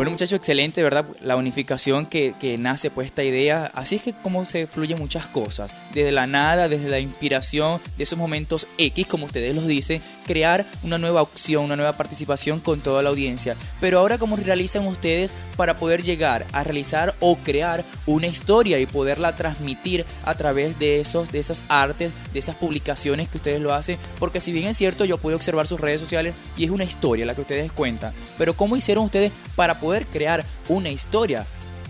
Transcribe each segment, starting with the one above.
Bueno muchachos, excelente, ¿verdad? La unificación que, que, nace pues esta idea. Así es que como se fluyen muchas cosas. Desde la nada, desde la inspiración, de esos momentos X, como ustedes los dicen, crear una nueva opción, una nueva participación con toda la audiencia. Pero ahora cómo realizan ustedes para poder llegar a realizar o crear una historia y poderla transmitir a través de esos, de esas artes, de esas publicaciones que ustedes lo hacen. Porque si bien es cierto, yo puedo observar sus redes sociales y es una historia la que ustedes cuentan. Pero ¿cómo hicieron ustedes para poder crear una historia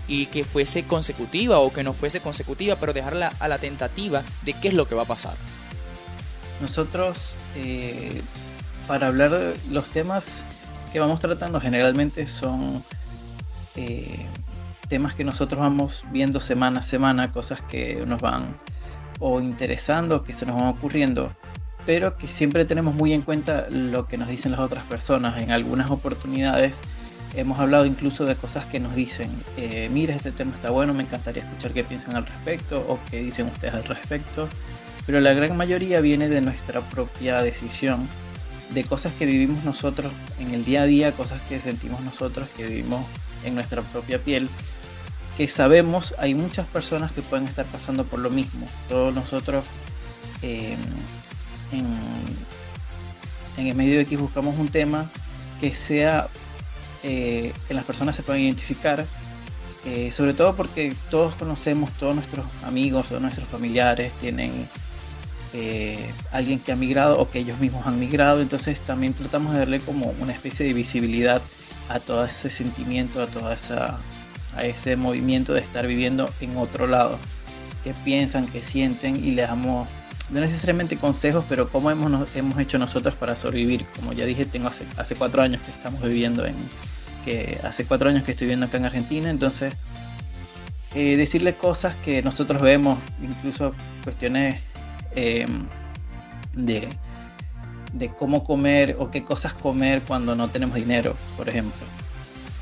y que fuese consecutiva o que no fuese consecutiva, pero dejarla a la tentativa de qué es lo que va a pasar. Nosotros, eh, para hablar los temas que vamos tratando, generalmente son eh, temas que nosotros vamos viendo semana a semana, cosas que nos van o interesando, que se nos van ocurriendo, pero que siempre tenemos muy en cuenta lo que nos dicen las otras personas. En algunas oportunidades Hemos hablado incluso de cosas que nos dicen, eh, mira, este tema está bueno, me encantaría escuchar qué piensan al respecto o qué dicen ustedes al respecto. Pero la gran mayoría viene de nuestra propia decisión, de cosas que vivimos nosotros en el día a día, cosas que sentimos nosotros, que vivimos en nuestra propia piel, que sabemos hay muchas personas que pueden estar pasando por lo mismo. Todos nosotros em, en, el medio X buscamos un tema que sea eh, que las personas se puedan identificar, eh, sobre todo porque todos conocemos, todos nuestros amigos, todos nuestros familiares tienen eh, alguien que ha migrado o que ellos mismos han migrado, entonces también tratamos de darle como una especie de visibilidad a todo ese sentimiento, a toda esa a ese movimiento de estar viviendo en otro lado, que piensan, que sienten y le damos no necesariamente consejos, pero cómo hemos, hemos hecho nosotros para sobrevivir. Como ya dije, tengo hace, hace cuatro años que estamos viviendo en, que hace cuatro años que estoy viviendo acá en Argentina, entonces eh, decirle cosas que nosotros vemos, incluso cuestiones em, de, de cómo comer o qué cosas comer cuando no tenemos dinero, por ejemplo.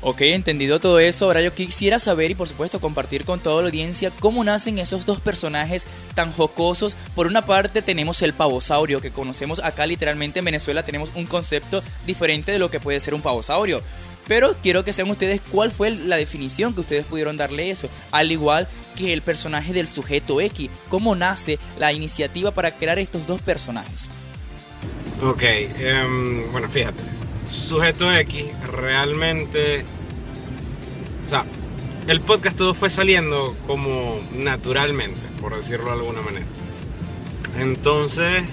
Ok, entendido todo eso, ahora yo quisiera saber y por supuesto compartir con toda la audiencia cómo nacen esos dos personajes tan jocosos. Por una parte tenemos el pavosaurio que conocemos acá literalmente en Venezuela tenemos un concepto diferente de lo que puede ser un pavosaurio. Pero quiero que sean ustedes cuál fue la definición que ustedes pudieron darle eso. Al igual que el personaje del sujeto X. ¿Cómo nace la iniciativa para crear estos dos personajes? Ok, em, bueno, fíjate. Sujeto X realmente... O sea, el podcast todo fue saliendo como naturalmente, por decirlo de alguna manera. Entonces,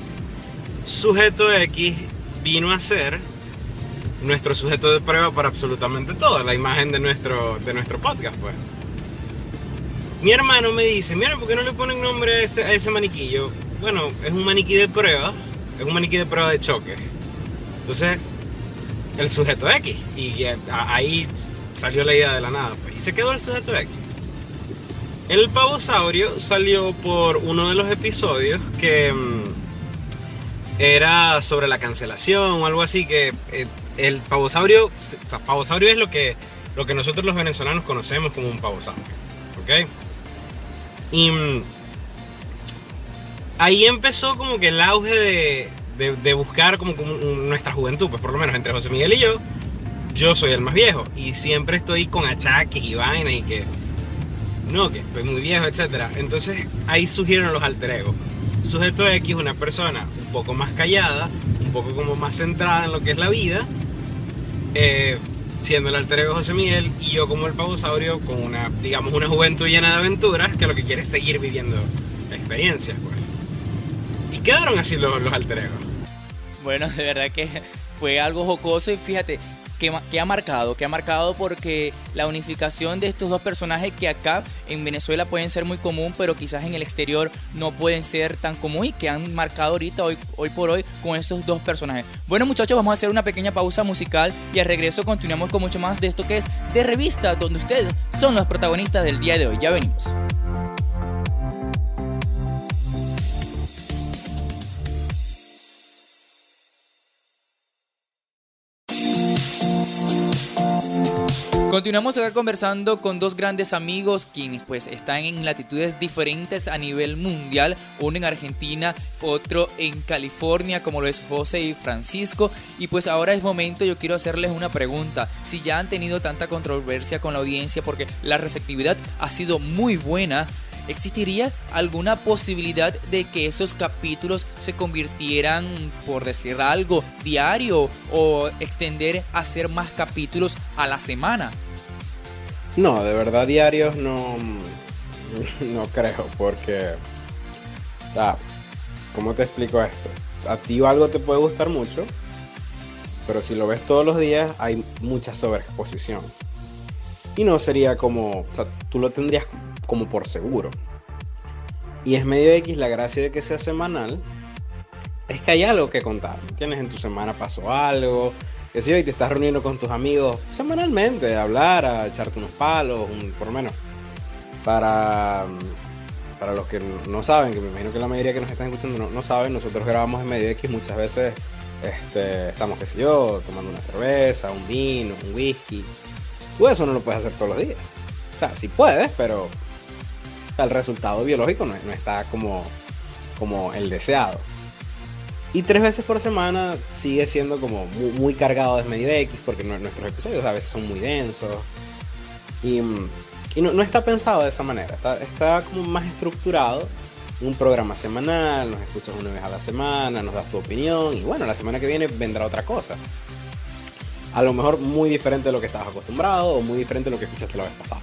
Sujeto X vino a ser nuestro sujeto de prueba para absolutamente todo, la imagen de nuestro, de nuestro podcast, pues. Mi hermano me dice, mira, ¿por qué no le ponen nombre a ese, a ese maniquillo? Bueno, es un maniquí de prueba, es un maniquí de prueba de choque. Entonces, el sujeto X, y ahí salió la idea de la nada, pues, y se quedó el sujeto X. El pavosaurio salió por uno de los episodios que mm, era sobre la cancelación o algo así, que eh, el pavosaurio, o pavosaurio es lo que, lo que nosotros los venezolanos conocemos como un pavosaurio. ¿Ok? Y mm, ahí empezó como que el auge de, buscar como, nuestra juventud, pues por lo menos entre José Miguel y yo, yo soy el más viejo y siempre estoy con achaques y vainas y que no, que estoy muy viejo, etc. Entonces ahí surgieron los alter ego. Sujeto X, una persona un poco más callada, un poco como más centrada en lo que es la vida, eh, siendo el alter ego José Miguel y yo como el pavosaurio con una, digamos, una juventud llena de aventuras que lo que quiere es seguir viviendo experiencias, pues. Y quedaron así los, los alter egos. Bueno, de verdad que fue algo jocoso y fíjate, que, ha marcado, que ha marcado porque la unificación de estos dos personajes que acá en Venezuela pueden ser muy común, pero quizás en el exterior no pueden ser tan común y que han marcado ahorita, hoy, hoy por hoy, con esos dos personajes. Bueno muchachos, vamos a hacer una pequeña pausa musical y al regreso continuamos con mucho más de esto que es de revista, donde ustedes son los protagonistas del día de hoy. Ya venimos. Continuamos acá conversando con dos grandes amigos quienes pues están en latitudes diferentes a nivel mundial, uno en Argentina, otro en California, como lo es José y Francisco. Y pues ahora es momento, yo quiero hacerles una pregunta. Si ya han tenido tanta controversia con la audiencia porque la receptividad ha sido muy buena, ¿Existiría alguna posibilidad de que esos capítulos se convirtieran, por decir algo, diario o extender a ser más capítulos a la semana? No, de verdad diarios no, no creo, porque, o ¿cómo te explico esto? A ti algo te puede gustar mucho, pero si lo ves todos los días hay mucha sobreexposición. Y no sería como, o sea, tú lo tendrías como por seguro. Y es medio X la gracia de que sea semanal. Es que hay algo que contar. Tienes en tu semana pasó algo. Que si hoy te estás reuniendo con tus amigos semanalmente, a hablar, a echarte unos palos, por lo menos. Para, para los que no saben, que me imagino que la mayoría que nos están escuchando no, saben, nosotros grabamos en medio X muchas veces. Este, estamos, qué sé yo, tomando una cerveza, un vino, un whisky. Tú eso no lo puedes hacer todos los días. O sea, sí puedes, pero sea, el resultado biológico no, está como, como el deseado. Y tres veces por semana sigue siendo como muy, cargado de medio X, porque nuestros episodios a veces son muy densos. Y, no, está pensado de esa manera, está, está como más estructurado. Un programa semanal, nos escuchas una vez a la semana, nos das tu opinión y bueno, la semana que viene vendrá otra cosa. A lo mejor muy diferente de lo que estabas acostumbrado o muy diferente de lo que escuchaste la vez pasada.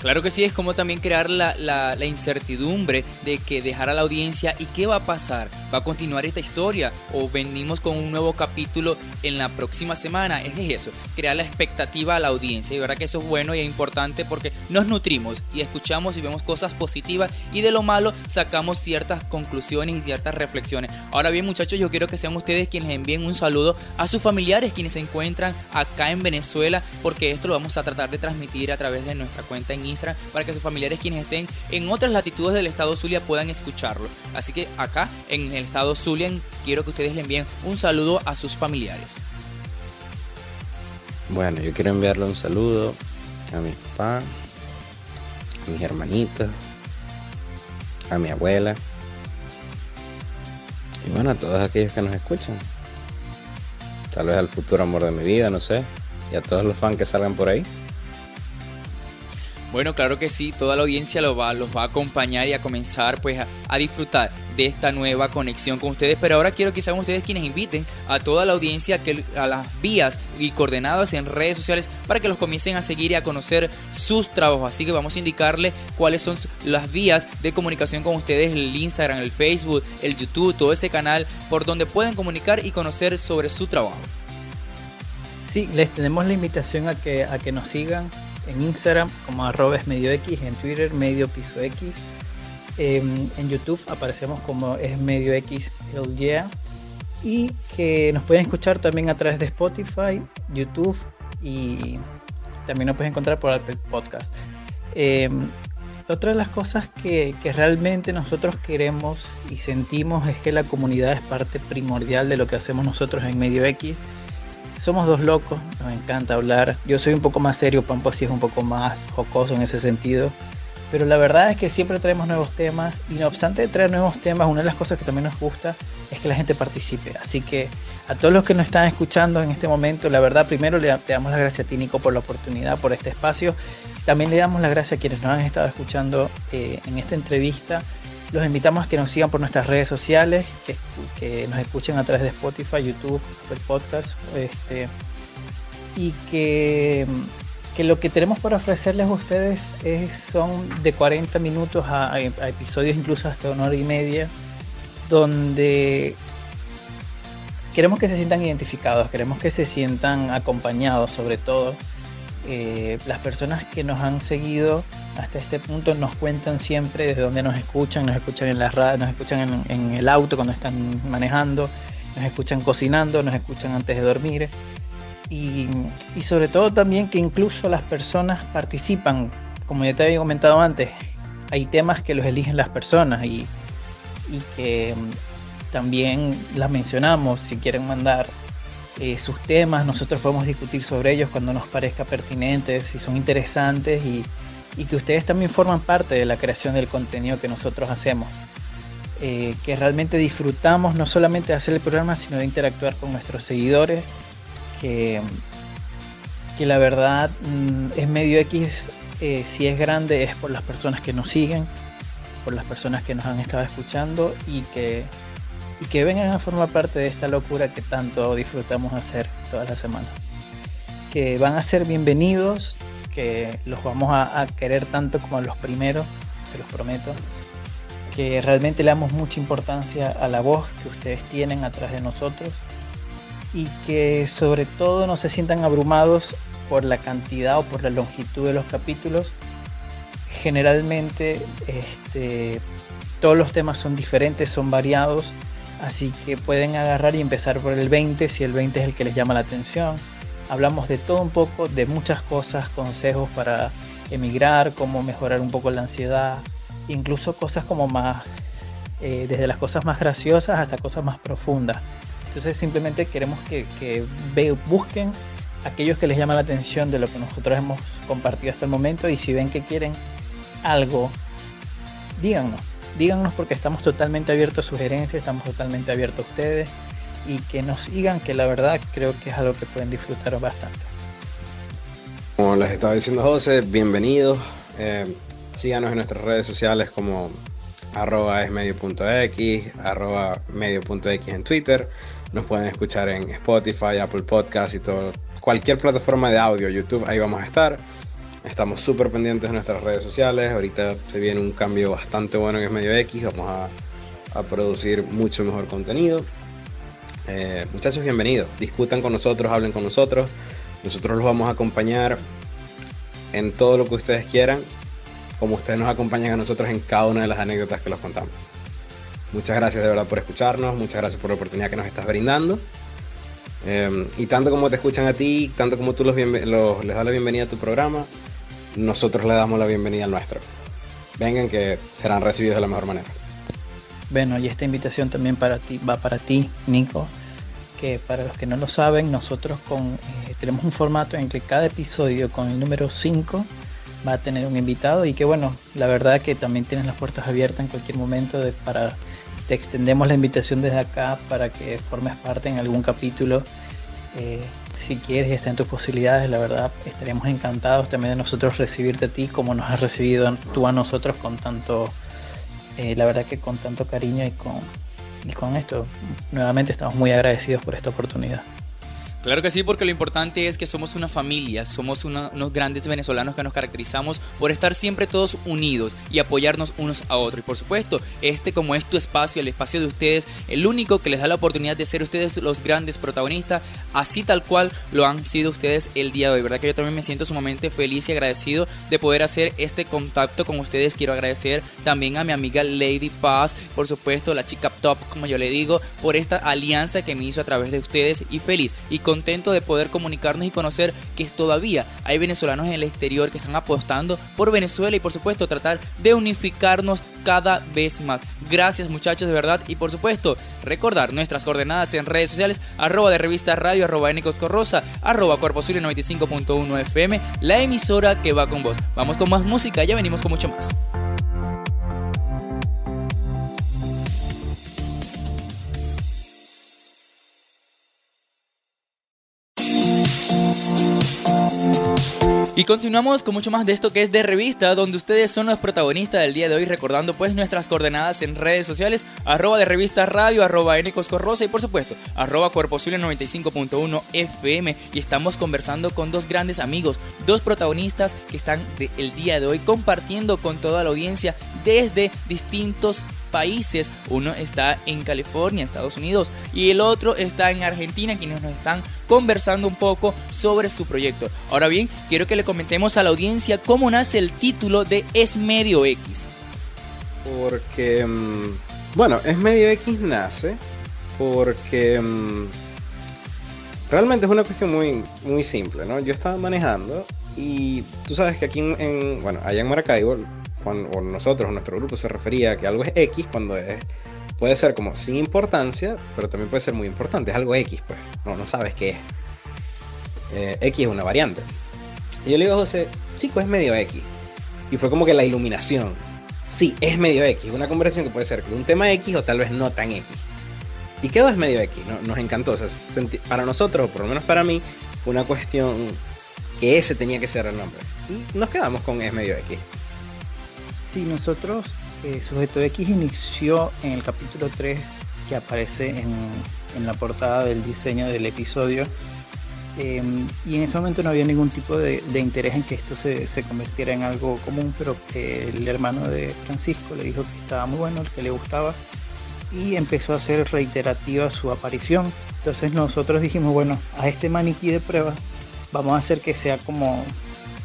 Claro que sí, es como también crear la, la, incertidumbre de que dejar a la audiencia y qué va a pasar. ¿Va a continuar esta historia o venimos con un nuevo capítulo en la próxima semana? Es eso, crear la expectativa a la audiencia. Y verdad que eso es bueno y es importante porque nos nutrimos y escuchamos y vemos cosas positivas y de lo malo sacamos ciertas conclusiones y ciertas reflexiones. Ahora bien muchachos, yo quiero que sean ustedes quienes envíen un saludo a sus familiares quienes se encuentran acá en Venezuela porque esto lo vamos a tratar de transmitir a través de nuestra cuenta en para que sus familiares quienes estén en otras latitudes del estado Zulia puedan escucharlo. Así que acá en el estado Zulia quiero que ustedes le envíen un saludo a sus familiares. Bueno, yo quiero enviarle un saludo a mi papá, a mis hermanitos, a mi abuela y bueno, a todos aquellos que nos escuchan. Tal vez al futuro amor de mi vida, no sé. Y a todos los fans que salgan por ahí. Bueno, claro que sí, toda la audiencia los va, los va a acompañar y a comenzar pues a, disfrutar de esta nueva conexión con ustedes. Pero ahora quiero que sean ustedes quienes inviten a toda la audiencia que, a las vías y coordenadas en redes sociales para que los comiencen a seguir y a conocer sus trabajos. Así que vamos a indicarle cuáles son las vías de comunicación con ustedes, el Instagram, el Facebook, el YouTube, todo ese canal por donde pueden comunicar y conocer sobre su trabajo. Sí, les tenemos la invitación a que, a que nos sigan en Instagram como arroba X, en Twitter medio piso X. Em, en YouTube aparecemos como es medio X el. Y que nos pueden escuchar también a través de Spotify, YouTube y también nos pueden encontrar por Apple Podcast. Em, otra de las cosas que, que, realmente nosotros queremos y sentimos es que la comunidad es parte primordial de lo que hacemos nosotros en Medio X somos dos locos, nos encanta hablar. Yo soy un poco más serio, Pampo sí es un poco más jocoso en ese sentido. Pero la verdad es que siempre traemos nuevos temas y no obstante de traer nuevos temas, una de las cosas que también nos gusta es que la gente participe. Así que a todos los que nos están escuchando en este momento, la verdad primero le damos las gracias a ti Nico por la oportunidad, por este espacio. También le damos las gracias a quienes nos han estado escuchando eh, en esta entrevista. Los invitamos a que nos sigan por nuestras redes sociales, que, nos escuchen a través de Spotify, YouTube, el podcast, este, y que, lo que tenemos para ofrecerles a ustedes es, son de 40 minutos a, episodios incluso hasta una hora y media, donde queremos que se sientan identificados, queremos que se sientan acompañados sobre todo. Eh, las personas que nos han seguido hasta este punto nos cuentan siempre desde dónde nos escuchan, nos escuchan en la radio, nos escuchan en, el auto cuando están manejando, nos escuchan cocinando, nos escuchan antes de dormir. Y, sobre todo también que incluso las personas participan, como ya te había comentado antes, hay temas que los eligen las personas y, y que también las mencionamos si quieren mandar eh, sus temas, nosotros podemos discutir sobre ellos cuando nos parezca pertinentes, si son interesantes y, que ustedes también forman parte de la creación del contenido que nosotros hacemos. Eh, que realmente disfrutamos no solamente de hacer el programa, sino de interactuar con nuestros seguidores, que, que la verdad mm, es medio X, eh, si es grande es por las personas que nos siguen, por las personas que nos han estado escuchando y que y que vengan a formar parte de esta locura que tanto disfrutamos hacer todas las semanas. Que van a ser bienvenidos, que los vamos a, querer tanto como los primeros, se los prometo. Que realmente le damos mucha importancia a la voz que ustedes tienen atrás de nosotros y que sobre todo no se sientan abrumados por la cantidad o por la longitud de los capítulos. Generalmente este, todos los temas son diferentes, son variados Así que pueden agarrar y empezar por el 20 si el 20 es el que les llama la atención. Hablamos de todo un poco, de muchas cosas, consejos para emigrar, cómo mejorar un poco la ansiedad, incluso cosas como más, eh, desde las cosas más graciosas hasta cosas más profundas. Entonces simplemente queremos que, que busquen aquellos que les llama la atención de lo que nosotros hemos compartido hasta el momento y si ven que quieren algo, díganos díganos porque estamos totalmente abiertos a sugerencias, estamos totalmente abiertos a ustedes y que nos sigan, que la verdad creo que es algo que pueden disfrutar bastante. Como les estaba diciendo José, bienvenidos. Eh, síganos en nuestras redes sociales como arroba esmedio.x, arroba medio.x en Twitter. Nos pueden escuchar en Spotify, Apple Podcast y todo, cualquier plataforma de audio, YouTube, ahí vamos a estar. Estamos súper pendientes de nuestras redes sociales. Ahorita se viene un cambio bastante bueno en Es Medio X. Vamos a, producir mucho mejor contenido. Eh, muchachos, bienvenidos. Discutan con nosotros, hablen con nosotros. Nosotros los vamos a acompañar en todo lo que ustedes quieran, como ustedes nos acompañan a nosotros en cada una de las anécdotas que los contamos. Muchas gracias de verdad por escucharnos, muchas gracias por la oportunidad que nos estás brindando. Eh, y tanto como te escuchan a ti, tanto como tú los les das la bienvenida a tu programa, nosotros le damos la bienvenida al nuestro. Vengan que serán recibidos de la mejor manera. Bueno, y esta invitación también para ti, va para ti, Nico, que para los que no lo saben, nosotros con, eh, tenemos un formato en que cada episodio con el número 5 va a tener un invitado y que bueno, la verdad que también tienes las puertas abiertas en cualquier momento de, para te extendemos la invitación desde acá para que formes parte en algún capítulo. Eh, si quieres está en tus posibilidades, la verdad estaríamos encantados también de nosotros recibirte a ti como nos has recibido tú a nosotros con tanto, eh, la verdad que con tanto cariño y con, y con esto. Nuevamente estamos muy agradecidos por esta oportunidad. Claro que sí, porque lo importante es que somos una familia, somos unos grandes venezolanos que nos caracterizamos por estar siempre todos unidos y apoyarnos unos a otros. Y por supuesto, este como es tu espacio, el espacio de ustedes, el único que les da la oportunidad de ser ustedes los grandes protagonistas, así tal cual lo han sido ustedes el día de hoy. ¿Verdad que yo también me siento sumamente feliz y agradecido de poder hacer este contacto con ustedes? Quiero agradecer también a mi amiga Lady Paz, por supuesto, la chica top, como yo le digo, por esta alianza que me hizo a través de ustedes y feliz. Y contento de poder comunicarnos y conocer que todavía hay venezolanos en el exterior que están apostando por Venezuela y por supuesto tratar de unificarnos cada vez más. Gracias muchachos de verdad y por supuesto recordar nuestras coordenadas en redes sociales arroba de revista radio arroba Corrosa arroba cuerpo 95.1 FM la emisora que va con vos. Vamos con más música, ya venimos con mucho más. Y continuamos con mucho más de esto que es de revista, donde ustedes son los protagonistas del día de hoy, recordando pues nuestras coordenadas en redes sociales, arroba de revista radio, arroba Corrosa y por supuesto, arroba cuerposible 95.1 FM. Y estamos conversando con dos grandes amigos, dos protagonistas que están el día de hoy compartiendo con toda la audiencia desde distintos países. Uno está en California, Estados Unidos, y el otro está en Argentina, quienes nos están conversando un poco sobre su proyecto. Ahora bien, quiero que le comentemos a la audiencia cómo nace el título de Es Medio X. Porque, mm, bueno, Es Medio X nace porque mm, realmente es una cuestión muy, muy simple, ¿no? Yo estaba manejando y tú sabes que aquí en, bueno, allá en Maracaibo, cuando, o nosotros, nuestro grupo se refería a que algo es X cuando es puede ser como sin importancia, pero también puede ser muy importante. Es algo X, pues. No, no sabes qué es. Eh, X es una variante. Y yo le digo a José, chico, es medio X. Y fue como que la iluminación. Sí, es medio X. Una conversación que puede ser de un tema X o tal vez no tan X. Y quedó es medio X. ¿no? Nos encantó. O sea, para nosotros, o por lo menos para mí, fue una cuestión que ese tenía que ser el nombre. Y nos quedamos con es medio X. Sí, nosotros, eh, Sujeto X inició en el capítulo 3 que aparece en, en la portada del diseño del episodio Em, y en ese momento no había ningún tipo de, interés en que esto se, se, convirtiera en algo común, pero el hermano de Francisco le dijo que estaba muy bueno, que le gustaba, y empezó a hacer reiterativa su aparición. Entonces nosotros dijimos, bueno, a este maniquí de prueba vamos a hacer que sea como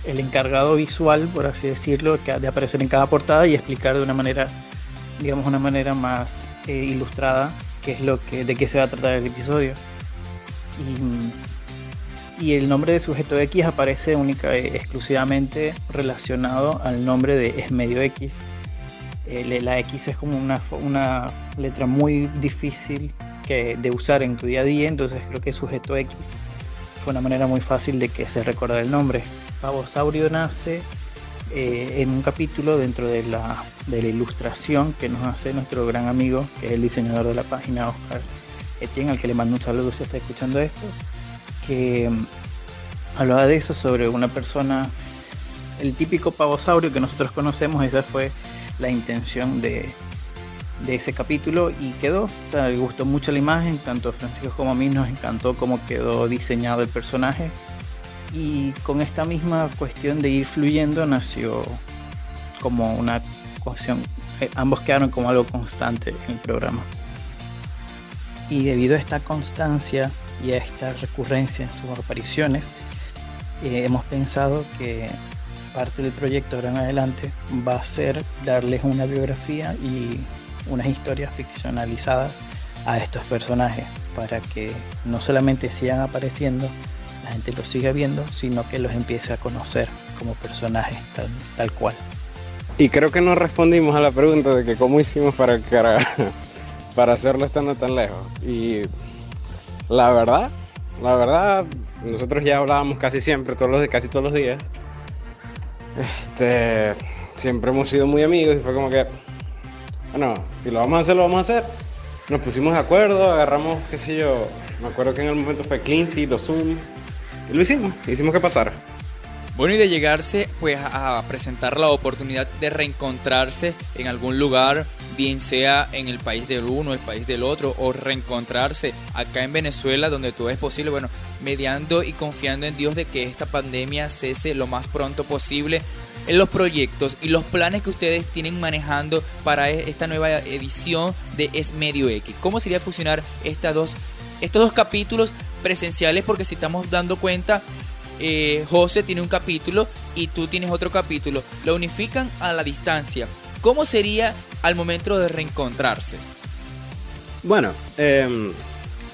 el encargado visual, por así decirlo, de aparecer en cada portada y explicar de una manera, digamos, una manera más eh, ilustrada qué es lo que, de qué se va a tratar el episodio. Y y el nombre de sujeto X aparece única eh, exclusivamente relacionado al nombre de es medio X. la X es como una, una letra muy difícil que, de usar en tu día a día, entonces creo que sujeto X fue una manera muy fácil de que se recuerde el nombre. Pavosaurio nace eh, en un capítulo dentro de la, ilustración que nos hace nuestro gran amigo, que es el diseñador de la página, Oscar Etienne, al que le mando un saludo si está escuchando esto que mm, hablaba de eso, sobre una persona, el típico pavosaurio que nosotros conocemos, esa fue la intención de, ese capítulo y quedó, o sea, le gustó mucho la imagen, tanto a Francisco como a mí nos encantó cómo quedó diseñado el personaje y con esta misma cuestión de ir fluyendo nació como una cuestión, eh, ambos quedaron como algo constante en el programa. Y debido a esta constancia y a esta recurrencia en sus apariciones, eh, hemos pensado que parte del proyecto ahora en adelante va a ser darles una biografía y unas historias ficcionalizadas a estos personajes para que no solamente sigan apareciendo, la gente los siga viendo, sino que los empiece a conocer como personajes tal, tal cual. Y creo que no respondimos a la pregunta de que cómo hicimos para, para hacerlo estando tan lejos. Y la verdad, la verdad, nosotros ya hablábamos casi siempre, todos los, casi todos los días. Este, siempre hemos sido muy amigos y fue como que, bueno, si lo vamos a hacer, lo vamos a hacer. Nos pusimos de acuerdo, agarramos, qué sé yo, me acuerdo que en el momento fue Cleanfeed o Zoom, y lo hicimos, hicimos que pasara. Bueno, y de llegarse pues a presentar la oportunidad de reencontrarse en algún lugar, bien sea en el país del uno, el país del otro, o reencontrarse acá en Venezuela donde todo es posible, bueno, mediando y confiando en Dios de que esta pandemia cese lo más pronto posible en los proyectos y los planes que ustedes tienen manejando para e-, esta nueva edición de Es Medio X. ¿Cómo sería fusionar estas dos, estos dos capítulos presenciales? Porque si estamos dando cuenta, eh, José tiene un capítulo y tú tienes otro capítulo. Lo unifican a la distancia. ¿Cómo sería al momento de reencontrarse? Bueno, em,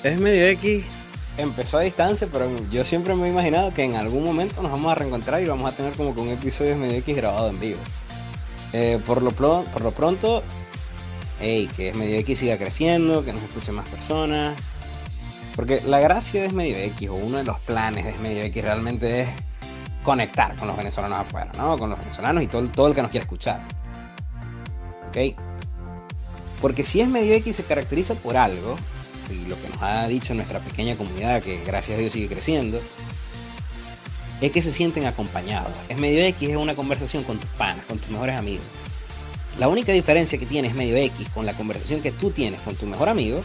es medio X. Empezó a distancia, pero yo siempre me he imaginado que en algún momento nos vamos a reencontrar y vamos a tener como que un episodio de medio X grabado en vivo. Eh, por, lo por lo pronto, hey, que es medio X siga creciendo, que nos escuchen más personas, porque la gracia de Medio X, o uno de los planes de Medio X, realmente es conectar con los venezolanos afuera, ¿no? Con los venezolanos y todo, todo el que nos quiera escuchar. ¿Ok? Porque si es Medio X se caracteriza por algo, y lo que nos ha dicho nuestra pequeña comunidad, que gracias a Dios sigue creciendo, es que se sienten acompañados. Es Medio X es una conversación con tus panas, con tus mejores amigos. La única diferencia que tienes Medio X con la conversación que tú tienes con tu mejor amigo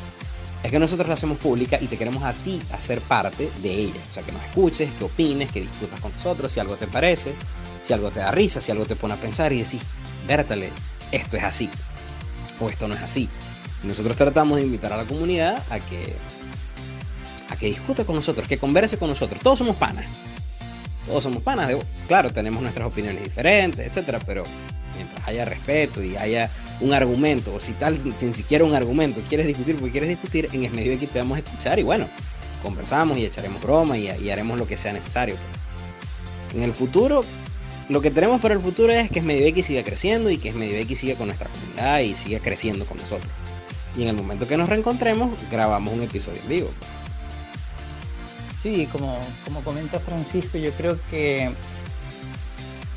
es que nosotros la hacemos pública y te queremos a ti hacer parte de ella. O sea, que nos escuches, que opines, que discutas con nosotros, si algo te parece, si algo te da risa, si algo te pone a pensar y decís, vértale, esto es así o esto no es así. Y nosotros tratamos de invitar a la comunidad a que a que discuta con nosotros, que converse con nosotros. Todos somos panas. Todos somos panas. claro, tenemos nuestras opiniones diferentes, etcétera, pero mientras haya respeto y haya un argumento, o si tal, sin siquiera un argumento, quieres discutir porque quieres discutir, en el medio de te vamos a escuchar y bueno, conversamos y echaremos broma y, haremos lo que sea necesario. En el futuro, lo que tenemos para el futuro es que Medio X siga creciendo y que Medio X siga con nuestra comunidad y siga creciendo con nosotros. y en el momento que nos reencontremos grabamos un episodio en vivo. Sí, como, como comenta Francisco, yo creo que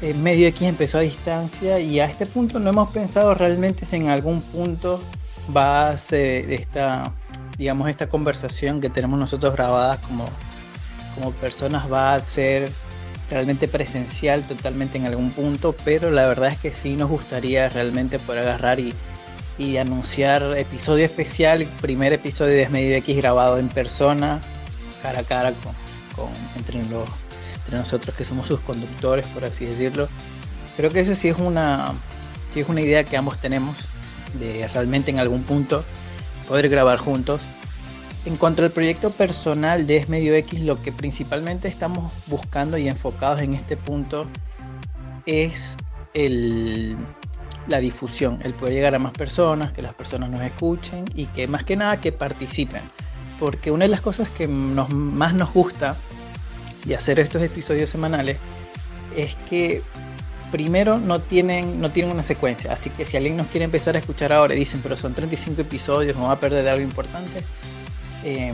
el medio X empezó a distancia y a este punto no hemos pensado realmente si en algún punto va a ser esta, digamos, esta conversación que tenemos nosotros grabadas como, como personas va a ser realmente presencial totalmente en algún punto, pero la verdad es que sí nos gustaría realmente poder agarrar y, y anunciar episodio especial, primer episodio de Medio X grabado en persona, cara a cara con, entre, los, entre nosotros que somos sus conductores, por así decirlo. Creo que eso sí es una, sí es una idea que ambos tenemos de realmente en algún punto poder grabar juntos. En cuanto al proyecto personal de Es Medio X, lo que principalmente estamos buscando y enfocados en este punto es el, la difusión, el poder llegar a más personas, que las personas nos escuchen y que más que nada que participen. Porque una de las cosas que nos, más nos gusta de hacer estos episodios semanales es que primero no tienen, no tienen una secuencia. Así que si alguien nos quiere empezar a escuchar ahora y dicen, pero son 35 episodios, no va a perder de algo importante. Eh,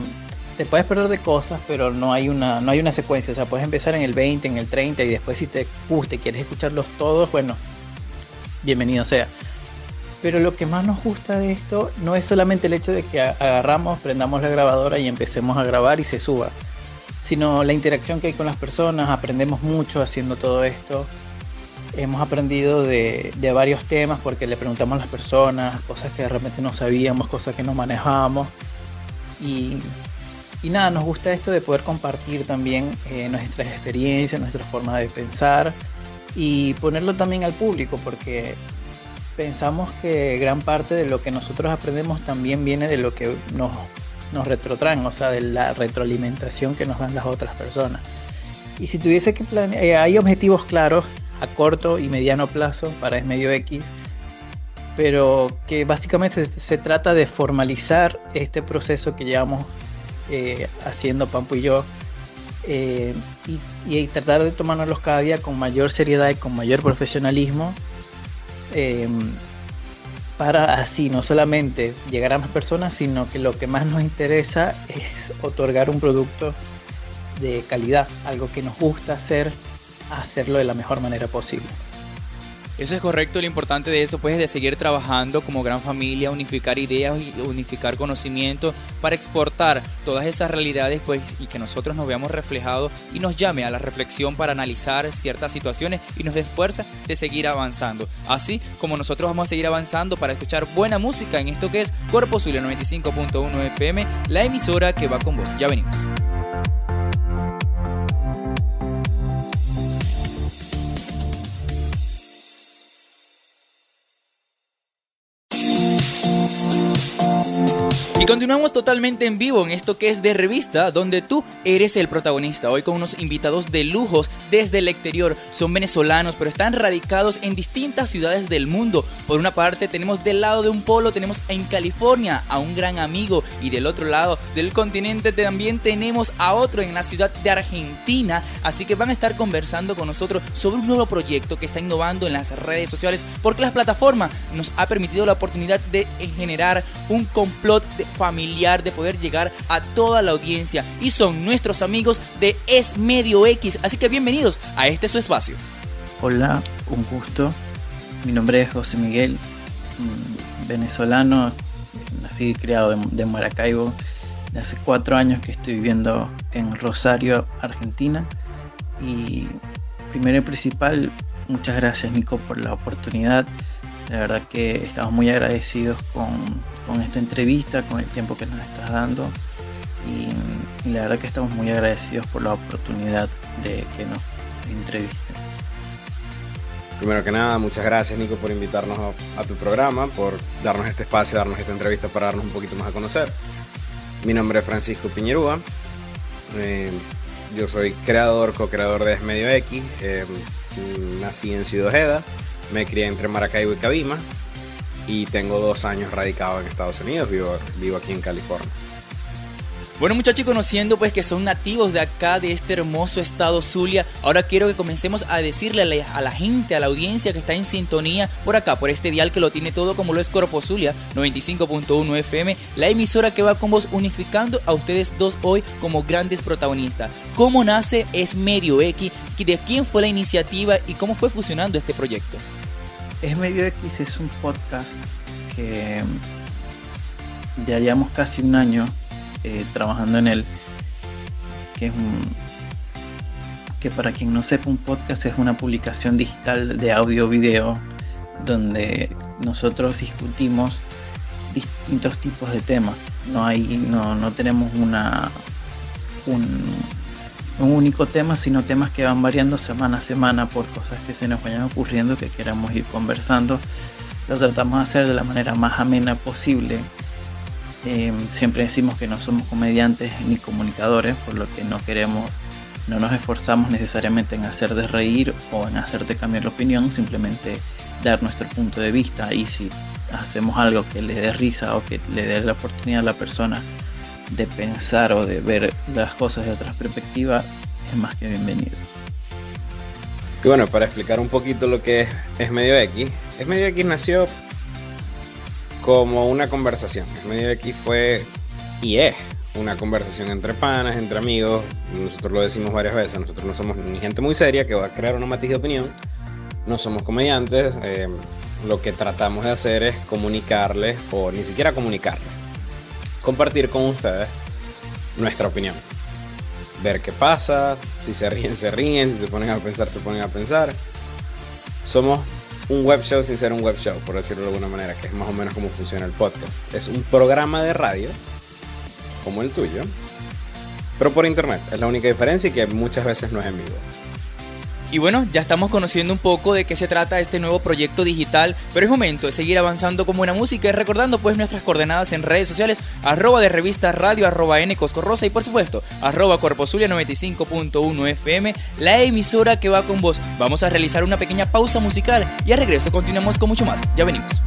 te puedes perder de cosas, pero no hay, una, no hay una secuencia. O sea, puedes empezar en el 20, en el 30 y después si te gusta y quieres escucharlos todos, bueno, bienvenido sea. Pero lo que más nos gusta de esto no es solamente el hecho de que agarramos, prendamos la grabadora y empecemos a grabar y se suba, sino la interacción que hay con las personas, aprendemos mucho haciendo todo esto hemos aprendido de, varios temas porque le preguntamos a las personas cosas que de repente no sabíamos, cosas que no manejábamos. Y, nada, nos gusta esto de poder compartir también eh, nuestras experiencias, nuestra forma de pensar y ponerlo también al público porque pensamos que gran parte de lo que nosotros aprendemos también viene de lo que nos, nos retrotraen, o sea, de la retroalimentación que nos dan las otras personas. Y si tuviese que planear, eh, hay objetivos claros a corto y mediano plazo para es medio X, pero que básicamente se, trata de formalizar este proceso que llevamos eh, haciendo Pampo y yo eh, y, tratar de tomárnoslos cada día con mayor seriedad y con mayor profesionalismo para así no solamente llegar a más personas, sino que lo que más nos interesa es otorgar un producto de calidad, algo que nos gusta hacer hacerlo de la mejor manera posible. Eso es correcto, lo importante de eso pues es de seguir trabajando como gran familia, unificar ideas y unificar conocimiento para exportar todas esas realidades pues y que nosotros nos veamos reflejados y nos llame a la reflexión para analizar ciertas situaciones y nos dé de seguir avanzando. Así como nosotros vamos a seguir avanzando para escuchar buena música en esto que es Cuerpo Zulia 95.1 FM, la emisora que va con vos. Ya venimos. Y continuamos totalmente en vivo en esto que es de revista, donde tú eres el protagonista. Hoy con unos invitados de lujos desde el exterior. Son venezolanos, pero están radicados en distintas ciudades del mundo. Por una parte tenemos del lado de un polo, tenemos en California a un gran amigo. Y del otro lado del continente también tenemos a otro en la ciudad de Argentina. Así que van a estar conversando con nosotros sobre un nuevo proyecto que está innovando en las redes sociales. Porque la plataforma nos ha permitido la oportunidad de generar un complot de familiar de poder llegar a toda la audiencia y son nuestros amigos de Es Medio X, así que bienvenidos a este su espacio. Hola, un gusto. Mi nombre es José Miguel, venezolano, nacido y criado de, Maracaibo. Hace cuatro años que estoy viviendo en Rosario, Argentina. Y primero y principal, muchas gracias Nico por la oportunidad. La verdad que estamos muy agradecidos con con esta entrevista, con el tiempo que nos estás dando. Y, la verdad que estamos muy agradecidos por la oportunidad de que nos entrevisten. Primero que nada, muchas gracias Nico por invitarnos a, tu programa, por darnos este espacio, darnos esta entrevista para darnos un poquito más a conocer. Mi nombre es Francisco Piñerúa. Eh, yo soy creador, co-creador de Medio X. Eh, nací en Ciudad Ojeda. Me crié entre Maracaibo y Cabima y tengo dos años radicado en Estados Unidos, vivo, vivo aquí en California. Bueno muchachos, conociendo pues que son nativos de acá, de este hermoso estado Zulia, ahora quiero que comencemos a decirle a la, gente, a la audiencia que está en sintonía por acá, por este dial que lo tiene todo como lo es Corpo Zulia 95.1 FM, la emisora que va con vos unificando a ustedes dos hoy como grandes protagonistas. ¿Cómo nace Es Medio X? ¿De quién fue la iniciativa y cómo fue fusionando este proyecto? Es Medio X es un podcast que ya llevamos casi un año eh, trabajando en él, que es un, que para quien no sepa un podcast es una publicación digital de audio video donde nosotros discutimos distintos tipos de temas. No hay, no, no tenemos una un, un, único tema, sino temas que van variando semana a semana por cosas que se nos vayan ocurriendo que queramos ir conversando. Lo tratamos de hacer de la manera más amena posible Em, siempre decimos que no somos comediantes ni comunicadores, por lo que no queremos, no nos esforzamos necesariamente en hacerte reír o en hacerte cambiar la opinión, simplemente dar nuestro punto de vista y si hacemos algo que le dé risa o que le dé la oportunidad a la persona de pensar o de ver las cosas de otra perspectiva, es más que bienvenido. Bueno, para explicar un poquito lo que es, es Medio X, es Medio X nació como una conversación. El medio aquí fue y es una conversación entre panas, entre amigos. Nosotros lo decimos varias veces, nosotros no somos ni gente muy seria que va a crear una matiz de opinión. No somos comediantes. Eh, lo que tratamos de hacer es comunicarles, o ni siquiera comunicarles, compartir con ustedes nuestra opinión. Ver qué pasa, si se ríen, se ríen, si se ponen a pensar, se ponen a pensar. Somos un web show sin ser un web show, por decirlo de alguna manera, que es más o menos como funciona el podcast. Es un programa de radio, como el tuyo, pero por internet. Es la única diferencia y que muchas veces no es en vivo. Y bueno, ya estamos conociendo un poco de qué se trata este nuevo proyecto digital, pero es momento de seguir avanzando con buena música y recordando pues nuestras coordenadas en redes sociales, arroba de revista radio, arroba N Coscorrosa y por supuesto, arroba Corposulia 95.1 FM, la emisora que va con vos. Vamos a realizar una pequeña pausa musical y a regreso continuamos con mucho más. Ya venimos.